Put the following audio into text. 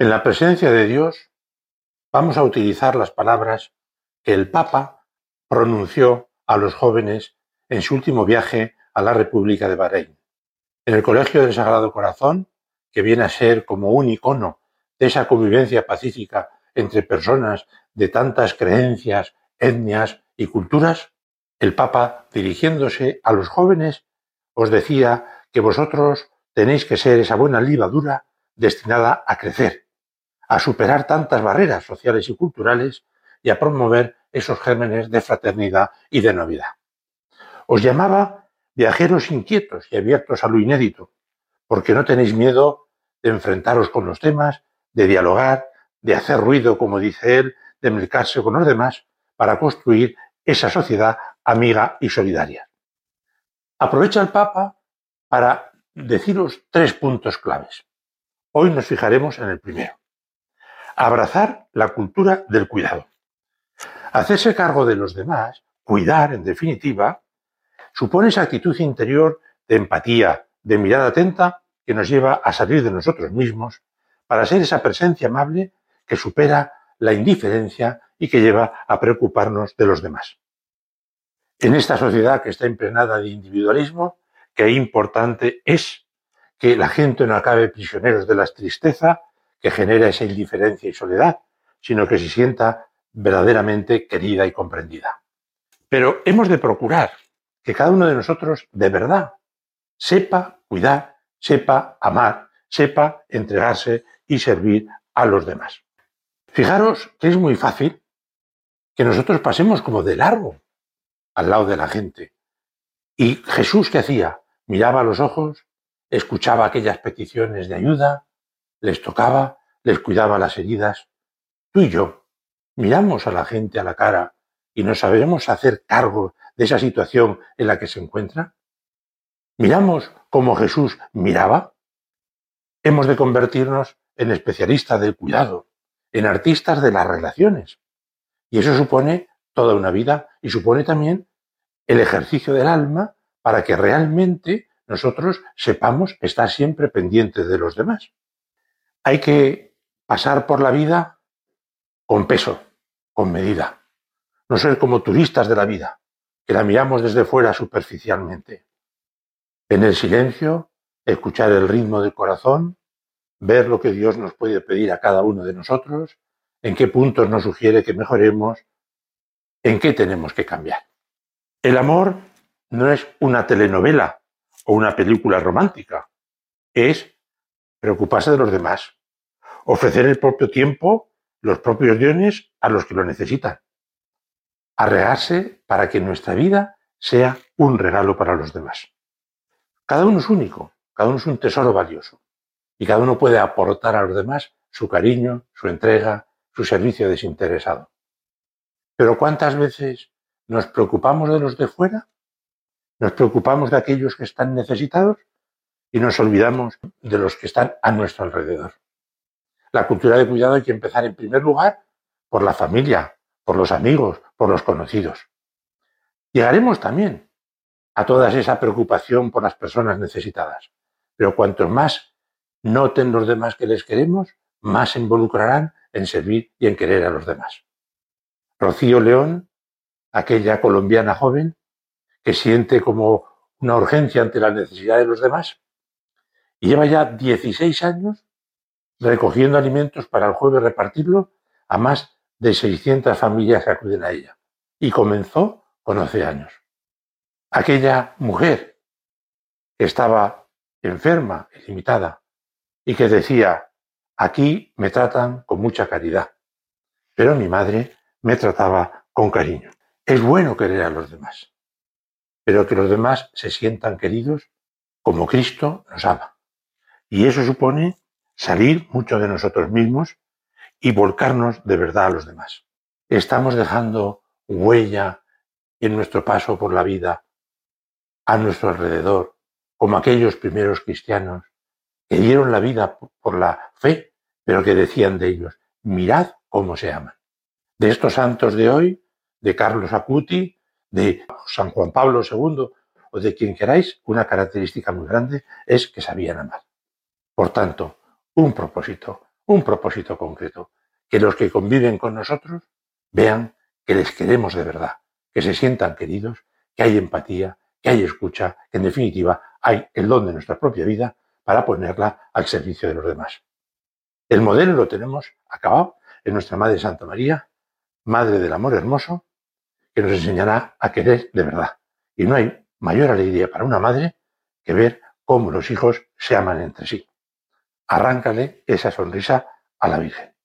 En la presencia de Dios vamos a utilizar las palabras que el Papa pronunció a los jóvenes en su último viaje a la República de Bahrein. En el Colegio del Sagrado Corazón, que viene a ser como un icono de esa convivencia pacífica entre personas de tantas creencias, etnias y culturas, el Papa, dirigiéndose a los jóvenes, os decía que vosotros tenéis que ser esa buena libadura destinada a crecer, a superar tantas barreras sociales y culturales y a promover esos gérmenes de fraternidad y de novedad. Os llamaba viajeros inquietos y abiertos a lo inédito, porque no tenéis miedo de enfrentaros con los temas, de dialogar, de hacer ruido, como dice él, de mercarse con los demás para construir esa sociedad amiga y solidaria. Aprovecha el Papa para deciros tres puntos claves. Hoy nos fijaremos en el primero. Abrazar la cultura del cuidado. Hacerse cargo de los demás, cuidar, en definitiva, supone esa actitud interior de empatía, de mirada atenta, que nos lleva a salir de nosotros mismos para ser esa presencia amable que supera la indiferencia y que lleva a preocuparnos de los demás. En esta sociedad que está impregnada de individualismo, qué importante es que la gente no acabe prisioneros de la tristeza que genera esa indiferencia y soledad, sino que se sienta verdaderamente querida y comprendida. Pero hemos de procurar que cada uno de nosotros de verdad sepa cuidar, sepa amar, sepa entregarse y servir a los demás. Fijaros que es muy fácil que nosotros pasemos como de largo al lado de la gente. Y Jesús, ¿qué hacía? Miraba a los ojos, escuchaba aquellas peticiones de ayuda, les tocaba, les cuidaba las heridas. Tú y yo miramos a la gente a la cara y nos sabemos hacer cargo de esa situación en la que se encuentra. Miramos como Jesús miraba. Hemos de convertirnos en especialistas del cuidado, en artistas de las relaciones. Y eso supone toda una vida y supone también el ejercicio del alma para que realmente nosotros sepamos estar siempre pendientes de los demás. Hay que pasar por la vida con peso, con medida. No ser como turistas de la vida, que la miramos desde fuera superficialmente. En el silencio, escuchar el ritmo del corazón, ver lo que Dios nos puede pedir a cada uno de nosotros, en qué puntos nos sugiere que mejoremos, en qué tenemos que cambiar. El amor no es una telenovela o una película romántica, es preocuparse de los demás, ofrecer el propio tiempo, los propios dones a los que lo necesitan, arrearse para que nuestra vida sea un regalo para los demás. Cada uno es único, cada uno es un tesoro valioso y cada uno puede aportar a los demás su cariño, su entrega, su servicio desinteresado. Pero ¿cuántas veces nos preocupamos de los de fuera? ¿Nos preocupamos de aquellos que están necesitados? Y nos olvidamos de los que están a nuestro alrededor. La cultura de cuidado hay que empezar en primer lugar por la familia, por los amigos, por los conocidos. Llegaremos también a toda esa preocupación por las personas necesitadas. Pero cuanto más noten los demás que les queremos, más se involucrarán en servir y en querer a los demás. Rocío León, aquella colombiana joven que siente como una urgencia ante la necesidad de los demás, y lleva ya 16 años recogiendo alimentos para el jueves repartirlo a más de 600 familias que acuden a ella. Y comenzó con 11 años. Aquella mujer que estaba enferma y limitada y que decía, aquí me tratan con mucha caridad, pero mi madre me trataba con cariño. Es bueno querer a los demás, pero que los demás se sientan queridos como Cristo nos ama. Y eso supone salir mucho de nosotros mismos y volcarnos de verdad a los demás. Estamos dejando huella en nuestro paso por la vida, a nuestro alrededor, como aquellos primeros cristianos que dieron la vida por la fe, pero que decían de ellos, mirad cómo se aman. De estos santos de hoy, de Carlos Acuti, de San Juan Pablo II o de quien queráis, una característica muy grande es que sabían amar. Por tanto, un propósito, un propósito concreto, que los que conviven con nosotros vean que les queremos de verdad, que se sientan queridos, que hay empatía, que hay escucha, que en definitiva hay el don de nuestra propia vida para ponerla al servicio de los demás. El modelo lo tenemos acabado en nuestra Madre Santa María, Madre del Amor Hermoso, que nos enseñará a querer de verdad. Y no hay mayor alegría para una madre que ver cómo los hijos se aman entre sí. Arráncale esa sonrisa a la Virgen.